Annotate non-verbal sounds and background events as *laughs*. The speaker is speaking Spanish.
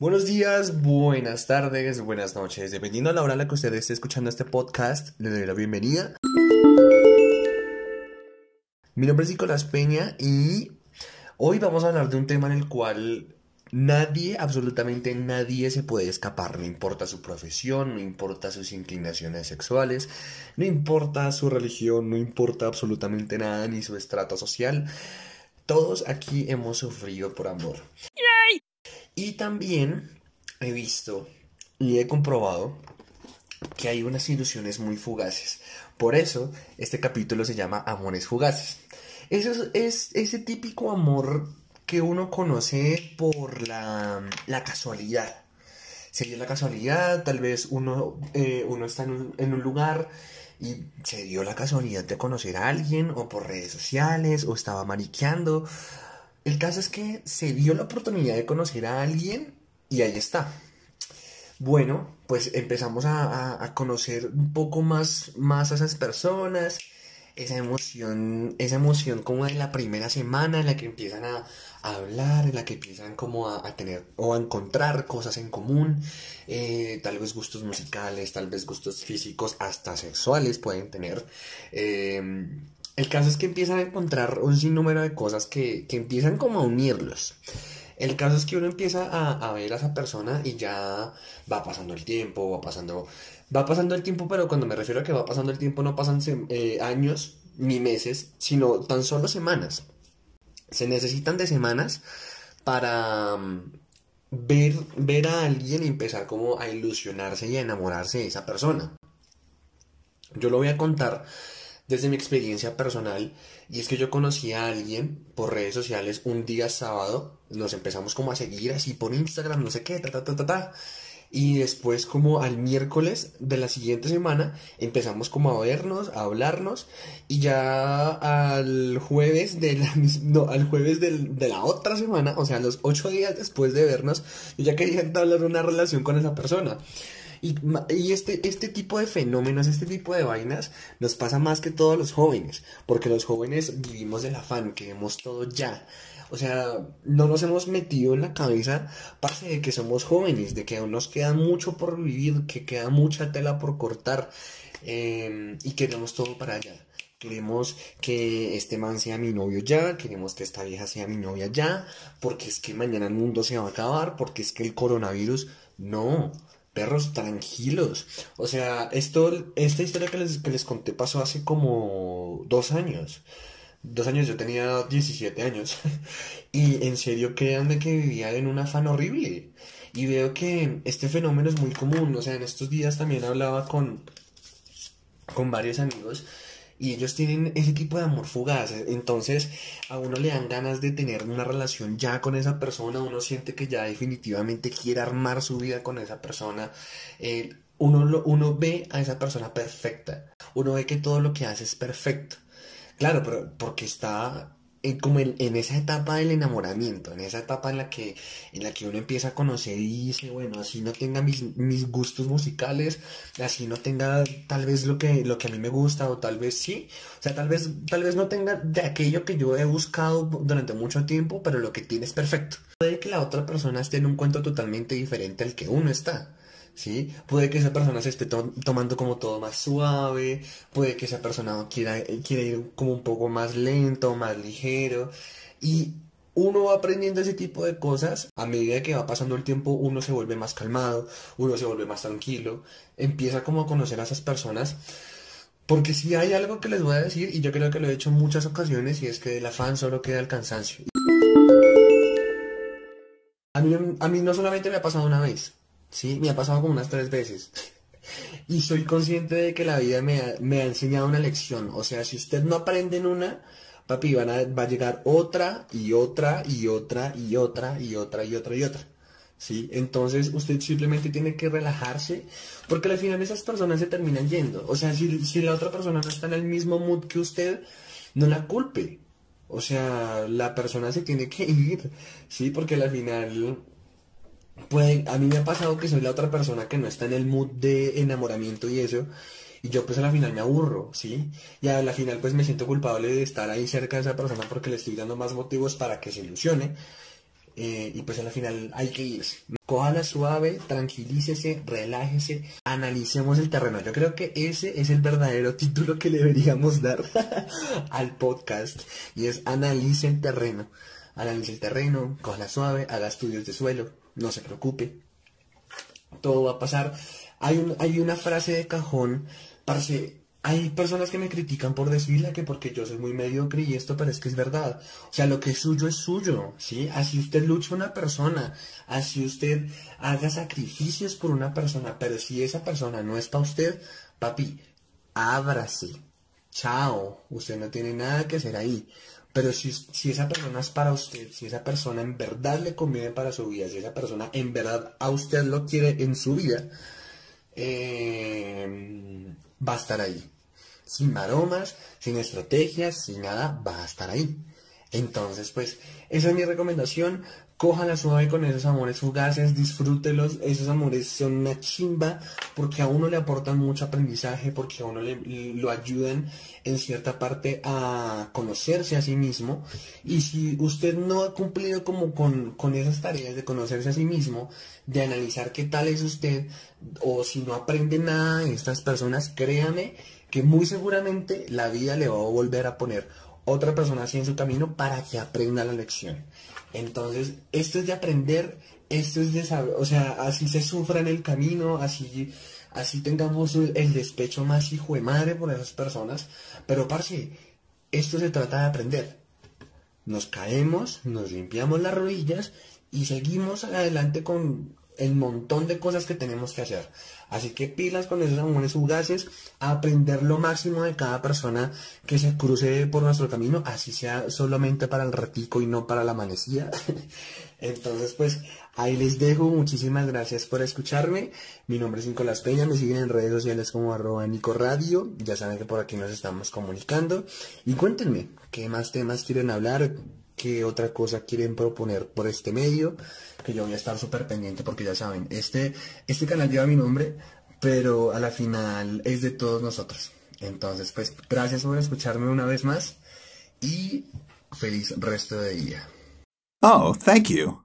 Buenos días, buenas tardes, buenas noches. Dependiendo de la hora en la que usted esté escuchando este podcast, le doy la bienvenida. Mi nombre es Nicolás Peña y hoy vamos a hablar de un tema en el cual nadie, absolutamente nadie se puede escapar. No importa su profesión, no importa sus inclinaciones sexuales, no importa su religión, no importa absolutamente nada ni su estrato social. Todos aquí hemos sufrido por amor. Y también he visto y he comprobado que hay unas ilusiones muy fugaces. Por eso este capítulo se llama Amores Fugaces. Eso es, ese típico amor que uno conoce por la, casualidad. Se dio la casualidad, tal vez uno, eh, uno está en un, en un lugar y se dio la casualidad de conocer a alguien o por redes sociales o estaba mariqueando el caso es que se dio la oportunidad de conocer a alguien y ahí está. Bueno, pues empezamos a, conocer un poco más, más a esas personas, esa emoción, esa emoción como de la primera semana en la que empiezan a, hablar, en la que empiezan como a, tener o a encontrar cosas en común, eh, tal vez gustos musicales, tal vez gustos físicos, hasta sexuales pueden tener. Eh, el caso es que empiezan a encontrar un sinnúmero de cosas que, empiezan como a unirlos. El caso es que uno empieza a, ver a esa persona y ya va pasando el tiempo, va pasando, va pasando el tiempo, pero cuando me refiero a que va pasando el tiempo no pasan eh, años ni meses, sino tan solo semanas. Se necesitan de semanas para mm, ver, ver a alguien y empezar como a ilusionarse y a enamorarse de esa persona. Yo lo voy a contar desde mi experiencia personal y es que yo conocí a alguien por redes sociales un día sábado, nos empezamos como a seguir así por Instagram, no sé qué, ta, ta, ta, ta, ta. Y después como al miércoles de la siguiente semana empezamos como a vernos, a hablarnos y ya al jueves de la no, al jueves de la otra semana, o sea, los ocho días después de vernos, yo ya quería entablar una relación con esa persona. Y, este, este tipo de fenómenos, este tipo de vainas, nos pasa más que todos los jóvenes, porque los jóvenes vivimos del afán, queremos todo ya. O sea, no nos hemos metido en la cabeza parte de que somos jóvenes, de que aún nos queda mucho por vivir, que queda mucha tela por cortar em, y queremos todo para allá. Queremos que este man sea mi novio ya, queremos que esta vieja sea mi novia ya, porque es que mañana el mundo se va a acabar, porque es que el coronavirus, no perros tranquilos. O sea, esto, esta historia que les, que les conté pasó hace como dos años. Dos años, yo tenía 17 años. *laughs* y en serio, créanme que vivía en un afán horrible. Y veo que este fenómeno es muy común. O sea, en estos días también hablaba con, con varios amigos y ellos tienen ese tipo de amor fugaz. Entonces a uno le dan ganas de tener una relación ya con esa persona, uno siente que ya definitivamente quiere armar su vida con esa persona. Eh, uno, uno ve a esa persona perfecta, uno ve que todo lo que hace es perfecto. Claro, pero porque está como en, esa etapa del enamoramiento, en esa etapa en la que, en la que uno empieza a conocer y dice, bueno, así no tenga mis, mis gustos musicales, así no tenga tal vez lo que, lo que a mí me gusta, o tal vez sí, o sea, tal vez, tal vez no tenga de aquello que yo he buscado durante mucho tiempo, pero lo que tiene es perfecto. Puede que la otra persona esté en un cuento totalmente diferente al que uno está. ¿Sí? Puede que esa persona se esté tomando como todo más suave, puede que esa persona quiera, quiera ir como un poco más lento, más ligero, y uno va aprendiendo ese tipo de cosas, a medida que va pasando el tiempo uno se vuelve más calmado, uno se vuelve más tranquilo, empieza como a conocer a esas personas, porque si hay algo que les voy a decir, y yo creo que lo he hecho en muchas ocasiones, y es que del afán solo queda el cansancio. A mí, a mí no solamente me ha pasado una vez, Sí, me ha pasado como unas tres veces. Y soy consciente de que la vida me ha, enseñado una lección. O sea, si usted no aprende en una, papi, van a, va a llegar otra y otra y otra y otra y otra y otra y otra. ¿Sí? Entonces usted simplemente tiene que relajarse porque al final esas personas se terminan yendo. O sea, si, si la otra persona no está en el mismo mood que usted, no la culpe. O sea, la persona se tiene que *laughs* ir, ¿sí? Porque al final puede, a mí me ha pasado que soy la otra persona que no está en el mood de enamoramiento y eso, y yo pues a la final me aburro, ¿sí? Y a la final pues me siento culpable de estar ahí cerca de esa persona porque le estoy dando más motivos para que se ilusione. eh, y pues al final hay que irse. Cójala suave, tranquilícese, relájese, analicemos el terreno. Yo creo que ese es el verdadero título que deberíamos dar *laughs* al podcast y es analice el terreno. Analice el terreno, cójala suave, haga estudios de suelo, no se preocupe. Todo va a pasar. Hay, un, hay una frase de cajón, parce, hay personas que me critican por decirle que porque yo soy muy mediocre y esto, pero es que es verdad. O sea, lo que es suyo es suyo, ¿sí? Así usted lucha una persona, así usted haga sacrificios por una persona, pero si esa persona no es para usted, papi, ábrase. Chao, usted no tiene nada que hacer ahí. Pero si, si esa persona es para usted, si esa persona en verdad le conviene para su vida, si esa persona en verdad a usted lo quiere en su vida, eh, va a estar ahí sin maromas, sin estrategias, sin nada, va a estar ahí. Entonces, pues, esa es mi recomendación. Cójala suave con esos amores fugaces, disfrútelos. Esos amores son una chimba porque a uno le aportan mucho aprendizaje, porque a uno le, lo ayudan en cierta parte a conocerse a sí mismo. Y si usted no ha cumplido como con, con esas tareas de conocerse a sí mismo, de analizar qué tal es usted, o si no aprende nada de estas personas, créame que muy seguramente la vida le va a volver a poner otra persona así en su camino para que aprenda la lección. Entonces, esto es de aprender, esto es de saber, o sea, así se sufra en el camino, así, así tengamos el, despecho más hijo de madre por esas personas, pero parce, esto se trata de aprender. Nos caemos, nos limpiamos las rodillas y seguimos adelante con el montón de cosas que tenemos que hacer. Así que pilas con esos amores fugaces, aprender lo máximo de cada persona que se cruce por nuestro camino, así sea solamente para el ratico y no para la amanecida. *laughs* Entonces, pues ahí les dejo. Muchísimas gracias por escucharme. Mi nombre es Nicolás Peña. Me siguen en redes sociales como arroba Nico Radio. Ya saben que por aquí nos estamos comunicando. Y cuéntenme qué más temas quieren hablar, qué otra cosa quieren proponer por este medio, que yo voy a estar súper pendiente porque ya saben, este, este canal lleva mi nombre, pero a la final es de todos nosotros. Entonces, pues gracias por escucharme una vez más y feliz resto de día. Oh, thank you.